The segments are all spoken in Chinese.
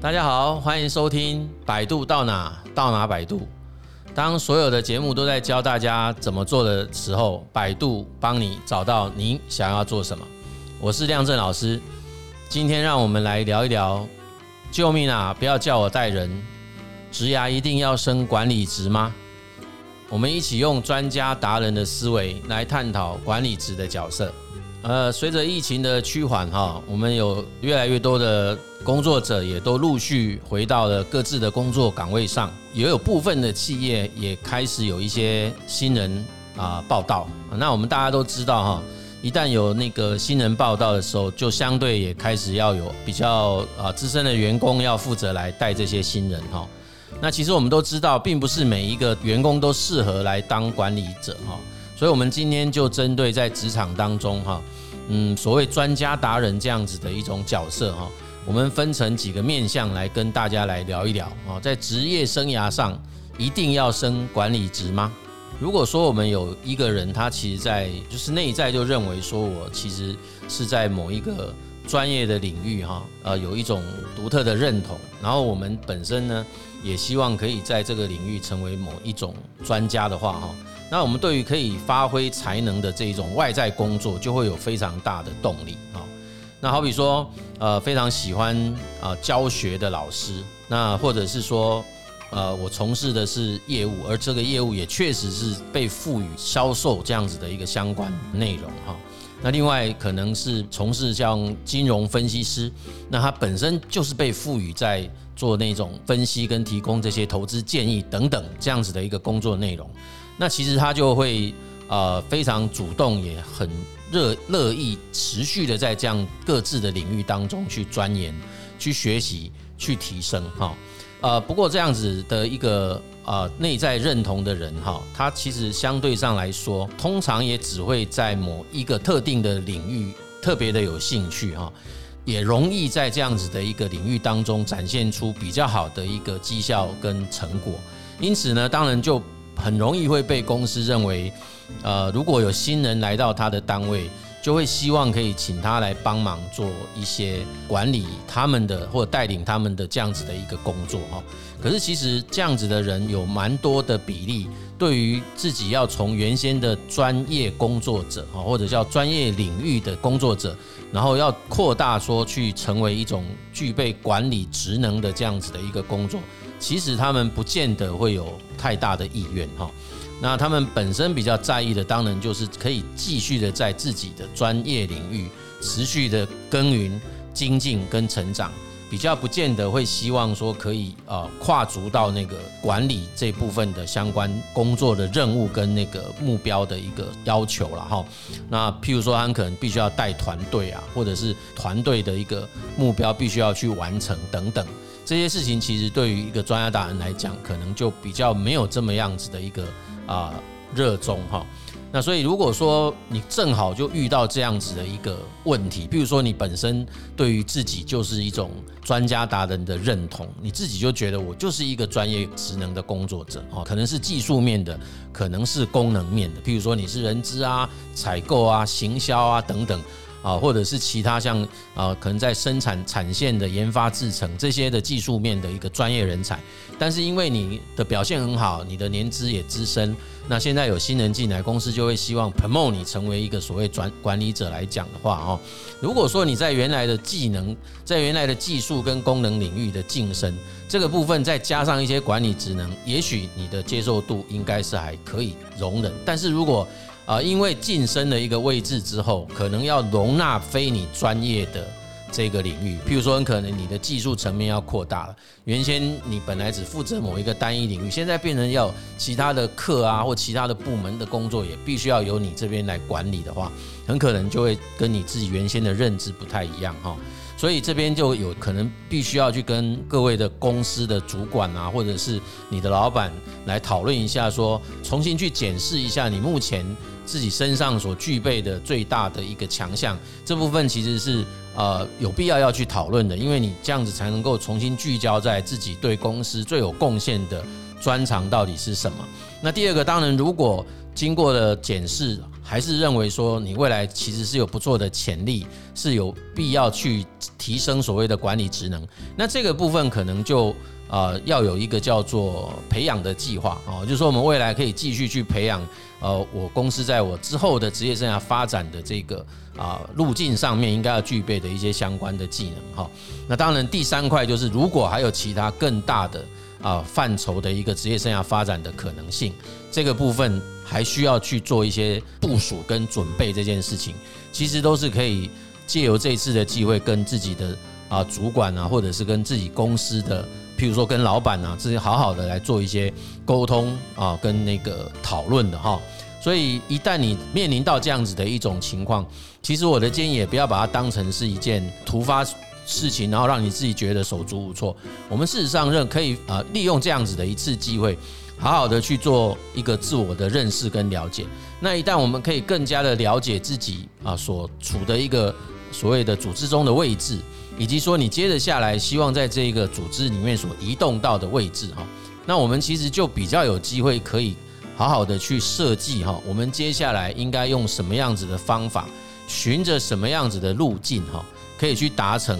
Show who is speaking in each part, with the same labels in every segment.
Speaker 1: 大家好，欢迎收听百度到哪到哪百度。当所有的节目都在教大家怎么做的时候，百度帮你找到你想要做什么。我是亮正老师，今天让我们来聊一聊。救命啊！不要叫我带人，职涯一定要升管理职吗？我们一起用专家达人的思维来探讨管理职的角色。呃，随着疫情的趋缓哈，我们有越来越多的工作者也都陆续回到了各自的工作岗位上，也有部分的企业也开始有一些新人啊报道。那我们大家都知道哈，一旦有那个新人报道的时候，就相对也开始要有比较啊资深的员工要负责来带这些新人哈。那其实我们都知道，并不是每一个员工都适合来当管理者哈，所以我们今天就针对在职场当中哈，嗯，所谓专家达人这样子的一种角色哈，我们分成几个面向来跟大家来聊一聊啊，在职业生涯上一定要升管理职吗？如果说我们有一个人，他其实在就是内在就认为说我其实是在某一个专业的领域哈，呃，有一种独特的认同，然后我们本身呢。也希望可以在这个领域成为某一种专家的话，哈，那我们对于可以发挥才能的这一种外在工作，就会有非常大的动力，哈。那好比说，呃，非常喜欢啊教学的老师，那或者是说，呃，我从事的是业务，而这个业务也确实是被赋予销售这样子的一个相关内容，哈。那另外可能是从事像金融分析师，那他本身就是被赋予在做那种分析跟提供这些投资建议等等这样子的一个工作内容，那其实他就会呃非常主动，也很热乐意持续的在这样各自的领域当中去钻研、去学习、去提升哈。呃，不过这样子的一个呃内在认同的人哈，他其实相对上来说，通常也只会在某一个特定的领域特别的有兴趣哈，也容易在这样子的一个领域当中展现出比较好的一个绩效跟成果。因此呢，当然就很容易会被公司认为，呃，如果有新人来到他的单位。就会希望可以请他来帮忙做一些管理他们的或者带领他们的这样子的一个工作哈。可是其实这样子的人有蛮多的比例，对于自己要从原先的专业工作者哈，或者叫专业领域的工作者，然后要扩大说去成为一种具备管理职能的这样子的一个工作，其实他们不见得会有太大的意愿哈。那他们本身比较在意的，当然就是可以继续的在自己的专业领域持续的耕耘、精进跟成长，比较不见得会希望说可以呃跨足到那个管理这部分的相关工作的任务跟那个目标的一个要求了哈。那譬如说，他们可能必须要带团队啊，或者是团队的一个目标必须要去完成等等这些事情，其实对于一个专家达人来讲，可能就比较没有这么样子的一个。啊，热衷哈，那所以如果说你正好就遇到这样子的一个问题，比如说你本身对于自己就是一种专家达人的认同，你自己就觉得我就是一个专业职能的工作者哦，可能是技术面的，可能是功能面的，譬如说你是人资啊、采购啊、行销啊等等。啊，或者是其他像啊，可能在生产产线的研发制程这些的技术面的一个专业人才，但是因为你的表现很好，你的年资也资深，那现在有新人进来，公司就会希望 promote 你成为一个所谓专管理者来讲的话，哦，如果说你在原来的技能，在原来的技术跟功能领域的晋升这个部分，再加上一些管理职能，也许你的接受度应该是还可以容忍，但是如果啊，因为晋升了一个位置之后，可能要容纳非你专业的这个领域，譬如说，很可能你的技术层面要扩大了。原先你本来只负责某一个单一领域，现在变成要其他的课啊，或其他的部门的工作也必须要由你这边来管理的话，很可能就会跟你自己原先的认知不太一样哈。所以这边就有可能必须要去跟各位的公司的主管啊，或者是你的老板来讨论一下，说重新去检视一下你目前。自己身上所具备的最大的一个强项，这部分其实是呃有必要要去讨论的，因为你这样子才能够重新聚焦在自己对公司最有贡献的专长到底是什么。那第二个，当然如果经过了检视，还是认为说你未来其实是有不错的潜力，是有必要去提升所谓的管理职能。那这个部分可能就呃要有一个叫做培养的计划哦，就是说我们未来可以继续去培养呃我公司在我之后的职业生涯发展的这个啊路径上面应该要具备的一些相关的技能哈。那当然第三块就是如果还有其他更大的啊范畴的一个职业生涯发展的可能性，这个部分。还需要去做一些部署跟准备，这件事情其实都是可以借由这次的机会，跟自己的啊主管啊，或者是跟自己公司的，譬如说跟老板啊，自己好好的来做一些沟通啊，跟那个讨论的哈。所以一旦你面临到这样子的一种情况，其实我的建议也不要把它当成是一件突发事情，然后让你自己觉得手足无措。我们事实上认可以啊，利用这样子的一次机会。好好的去做一个自我的认识跟了解。那一旦我们可以更加的了解自己啊所处的一个所谓的组织中的位置，以及说你接着下来希望在这个组织里面所移动到的位置哈，那我们其实就比较有机会可以好好的去设计哈，我们接下来应该用什么样子的方法，循着什么样子的路径哈，可以去达成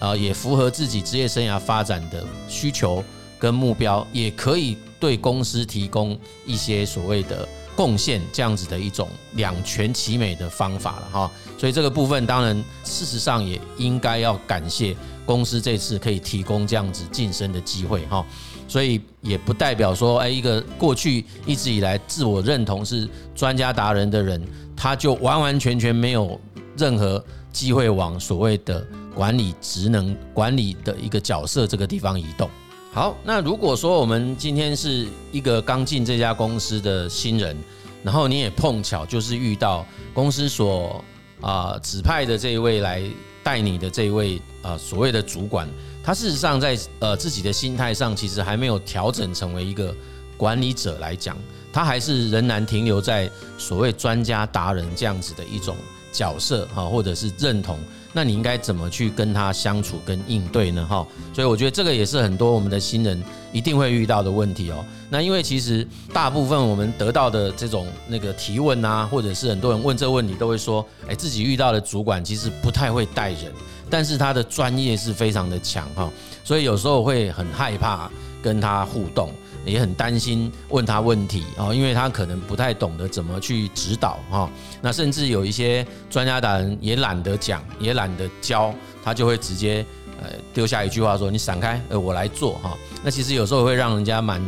Speaker 1: 啊，也符合自己职业生涯发展的需求跟目标，也可以。对公司提供一些所谓的贡献，这样子的一种两全其美的方法了哈。所以这个部分当然，事实上也应该要感谢公司这次可以提供这样子晋升的机会哈。所以也不代表说，哎，一个过去一直以来自我认同是专家达人的人，他就完完全全没有任何机会往所谓的管理职能、管理的一个角色这个地方移动。好，那如果说我们今天是一个刚进这家公司的新人，然后你也碰巧就是遇到公司所啊指派的这一位来带你的这一位啊所谓的主管，他事实上在呃自己的心态上其实还没有调整成为一个管理者来讲，他还是仍然停留在所谓专家达人这样子的一种角色哈，或者是认同。那你应该怎么去跟他相处跟应对呢？哈，所以我觉得这个也是很多我们的新人一定会遇到的问题哦。那因为其实大部分我们得到的这种那个提问啊，或者是很多人问这个问题，都会说，哎，自己遇到的主管其实不太会带人，但是他的专业是非常的强哈，所以有时候会很害怕跟他互动。也很担心问他问题哦，因为他可能不太懂得怎么去指导哈。那甚至有一些专家达人也懒得讲，也懒得教，他就会直接呃丢下一句话说：“你闪开，呃，我来做哈。”那其实有时候会让人家蛮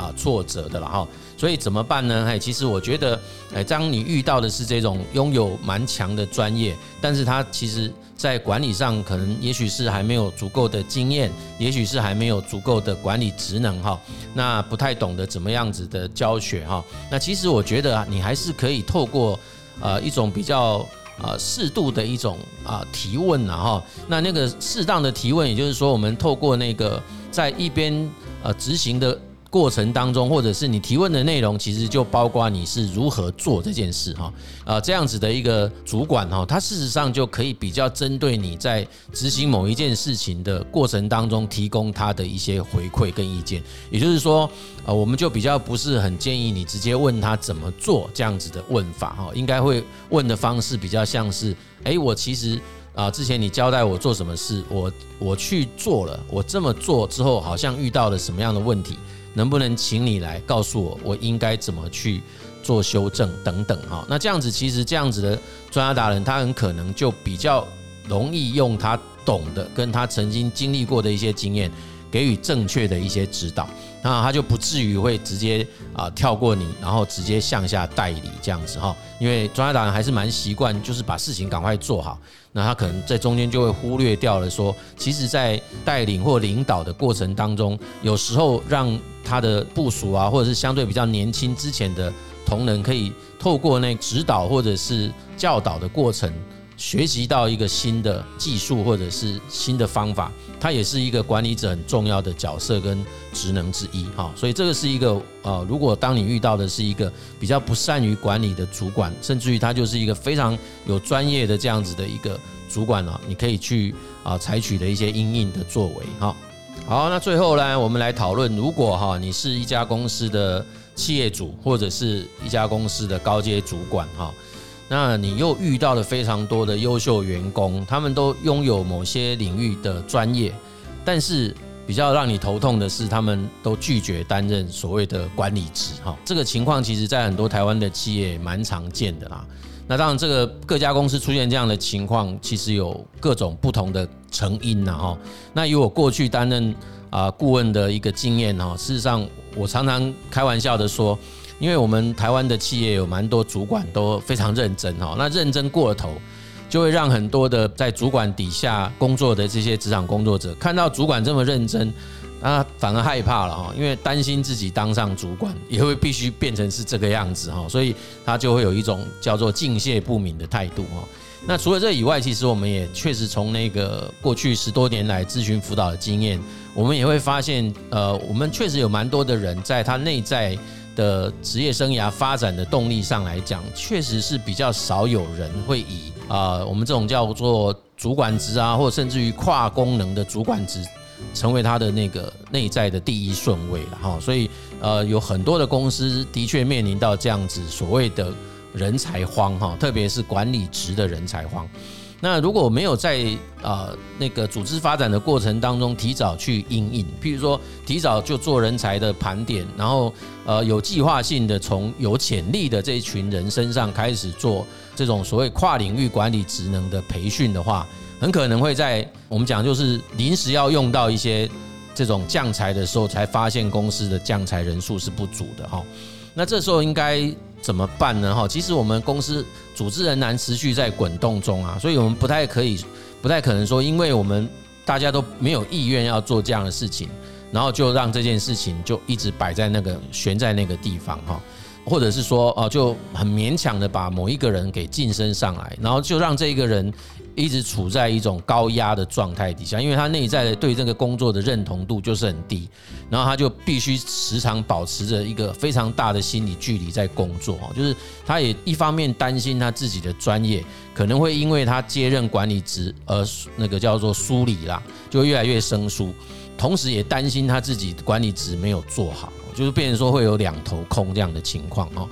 Speaker 1: 啊挫折的了哈。所以怎么办呢？哎，其实我觉得，哎，当你遇到的是这种拥有蛮强的专业，但是他其实。在管理上，可能也许是还没有足够的经验，也许是还没有足够的管理职能哈。那不太懂得怎么样子的教学哈。那其实我觉得啊，你还是可以透过呃一种比较呃适度的一种啊提问呐哈。那那个适当的提问，也就是说，我们透过那个在一边呃执行的。过程当中，或者是你提问的内容，其实就包括你是如何做这件事哈，呃，这样子的一个主管哈，他事实上就可以比较针对你在执行某一件事情的过程当中，提供他的一些回馈跟意见。也就是说，呃，我们就比较不是很建议你直接问他怎么做这样子的问法哈，应该会问的方式比较像是，诶，我其实啊，之前你交代我做什么事，我我去做了，我这么做之后，好像遇到了什么样的问题。能不能请你来告诉我，我应该怎么去做修正等等哈？那这样子其实这样子的专家达人，他很可能就比较容易用他懂的，跟他曾经经历过的一些经验，给予正确的一些指导，那他就不至于会直接啊跳过你，然后直接向下代理这样子哈。因为专家达人还是蛮习惯，就是把事情赶快做好。那他可能在中间就会忽略掉了说，其实，在带领或领导的过程当中，有时候让他的部属啊，或者是相对比较年轻之前的同仁，可以透过那指导或者是教导的过程。学习到一个新的技术或者是新的方法，它也是一个管理者很重要的角色跟职能之一哈。所以这个是一个呃，如果当你遇到的是一个比较不善于管理的主管，甚至于他就是一个非常有专业的这样子的一个主管呢，你可以去啊采取的一些因应的作为哈。好，那最后呢，我们来讨论，如果哈你是一家公司的企业主或者是一家公司的高阶主管哈，那你又遇到了非常多的优秀员工，他们都拥有某些领域的专业，但是比较让你头痛的是，他们都拒绝担任所谓的管理职哈。这个情况其实在很多台湾的企业蛮常见的啦。那当然，这个各家公司出现这样的情况，其实有各种不同的成因呐哈。那以我过去担任啊顾问的一个经验哈，事实上。我常常开玩笑的说，因为我们台湾的企业有蛮多主管都非常认真哈，那认真过了头，就会让很多的在主管底下工作的这些职场工作者看到主管这么认真，啊，反而害怕了哈，因为担心自己当上主管也会必须变成是这个样子哈，所以他就会有一种叫做敬谢不敏的态度哈。那除了这以外，其实我们也确实从那个过去十多年来咨询辅导的经验。我们也会发现，呃，我们确实有蛮多的人，在他内在的职业生涯发展的动力上来讲，确实是比较少有人会以啊，我们这种叫做主管职啊，或甚至于跨功能的主管职，成为他的那个内在的第一顺位了哈。所以，呃，有很多的公司的确面临到这样子所谓的人才荒哈，特别是管理职的人才荒。那如果没有在啊那个组织发展的过程当中提早去应应，譬如说提早就做人才的盘点，然后呃有计划性的从有潜力的这一群人身上开始做这种所谓跨领域管理职能的培训的话，很可能会在我们讲就是临时要用到一些这种将才的时候，才发现公司的将才人数是不足的哈。那这时候应该。怎么办呢？哈，其实我们公司组织仍然持续在滚动中啊，所以我们不太可以，不太可能说，因为我们大家都没有意愿要做这样的事情，然后就让这件事情就一直摆在那个悬在那个地方哈，或者是说哦，就很勉强的把某一个人给晋升上来，然后就让这一个人。一直处在一种高压的状态底下，因为他内在的对这个工作的认同度就是很低，然后他就必须时常保持着一个非常大的心理距离在工作，就是他也一方面担心他自己的专业可能会因为他接任管理职而那个叫做疏离啦，就越来越生疏，同时也担心他自己管理职没有做好，就是变成说会有两头空这样的情况哦。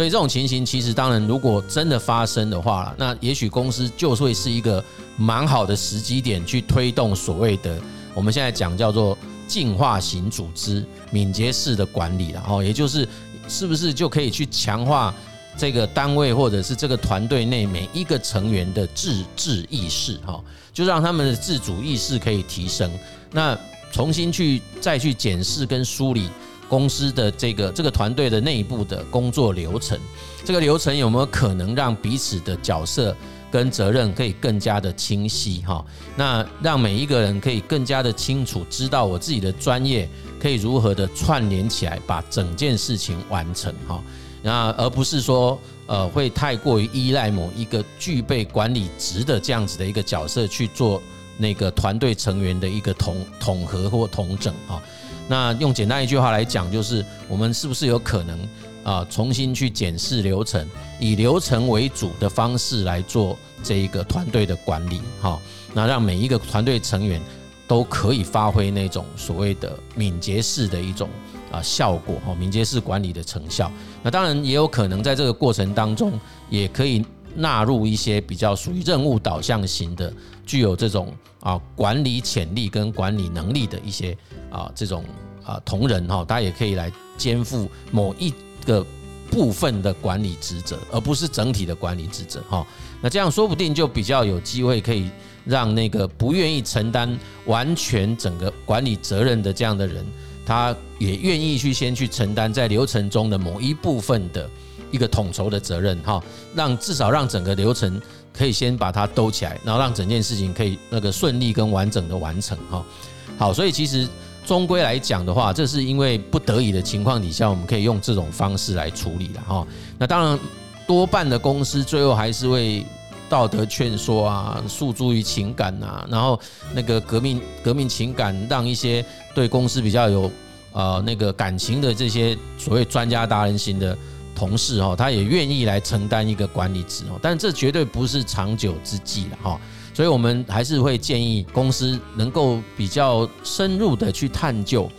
Speaker 1: 所以这种情形，其实当然，如果真的发生的话，那也许公司就会是一个蛮好的时机点，去推动所谓的我们现在讲叫做进化型组织、敏捷式的管理了哦，也就是是不是就可以去强化这个单位或者是这个团队内每一个成员的自治意识哈，就让他们的自主意识可以提升，那重新去再去检视跟梳理。公司的这个这个团队的内部的工作流程，这个流程有没有可能让彼此的角色跟责任可以更加的清晰哈？那让每一个人可以更加的清楚知道我自己的专业可以如何的串联起来，把整件事情完成哈。那而不是说呃会太过于依赖某一个具备管理职的这样子的一个角色去做那个团队成员的一个统统合或统整哈。那用简单一句话来讲，就是我们是不是有可能啊，重新去检视流程，以流程为主的方式来做这一个团队的管理，哈，那让每一个团队成员都可以发挥那种所谓的敏捷式的一种啊效果，哈，敏捷式管理的成效。那当然也有可能在这个过程当中，也可以纳入一些比较属于任务导向型的，具有这种啊管理潜力跟管理能力的一些。啊，这种啊同仁哈，大家也可以来肩负某一个部分的管理职责，而不是整体的管理职责哈。那这样说不定就比较有机会可以让那个不愿意承担完全整个管理责任的这样的人，他也愿意去先去承担在流程中的某一部分的一个统筹的责任哈，让至少让整个流程可以先把它兜起来，然后让整件事情可以那个顺利跟完整的完成哈。好，所以其实。终归来讲的话，这是因为不得已的情况底下，我们可以用这种方式来处理的哈。那当然，多半的公司最后还是会道德劝说啊，诉诸于情感啊，然后那个革命革命情感，让一些对公司比较有呃那个感情的这些所谓专家达人型的同事哈，他也愿意来承担一个管理职哦。但这绝对不是长久之计了哈。所以，我们还是会建议公司能够比较深入的去探究，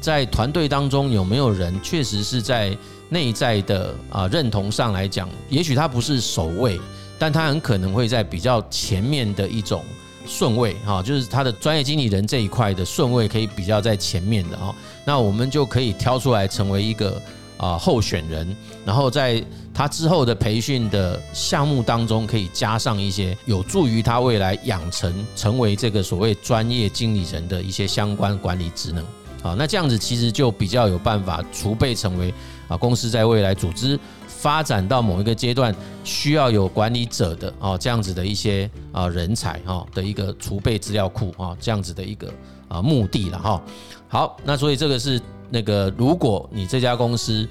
Speaker 1: 在团队当中有没有人确实是在内在的啊认同上来讲，也许他不是首位，但他很可能会在比较前面的一种顺位哈，就是他的专业经理人这一块的顺位可以比较在前面的哈，那我们就可以挑出来成为一个啊候选人，然后在他之后的培训的项目当中，可以加上一些有助于他未来养成成为这个所谓专业经理人的一些相关管理职能。好，那这样子其实就比较有办法储备成为啊公司在未来组织发展到某一个阶段需要有管理者的啊这样子的一些啊人才哈的一个储备资料库啊这样子的一个啊目的了哈。好，那所以这个是那个如果你这家公司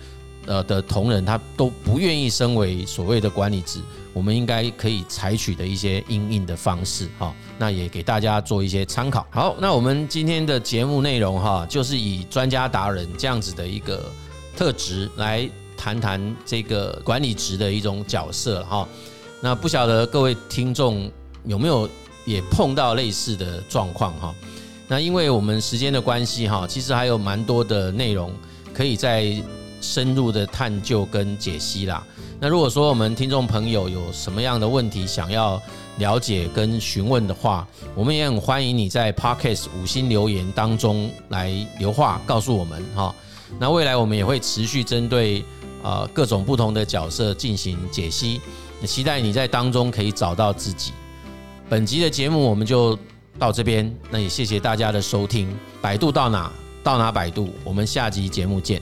Speaker 1: 呃的同仁他都不愿意升为所谓的管理职。我们应该可以采取的一些应应的方式哈，那也给大家做一些参考。好，那我们今天的节目内容哈，就是以专家达人这样子的一个特质来谈谈这个管理职的一种角色哈。那不晓得各位听众有没有也碰到类似的状况哈？那因为我们时间的关系哈，其实还有蛮多的内容可以再深入的探究跟解析啦。那如果说我们听众朋友有什么样的问题想要了解跟询问的话，我们也很欢迎你在 Podcast 五星留言当中来留话告诉我们哈。那未来我们也会持续针对呃各种不同的角色进行解析，期待你在当中可以找到自己。本集的节目我们就到这边，那也谢谢大家的收听。百度到哪到哪百度，我们下集节目见。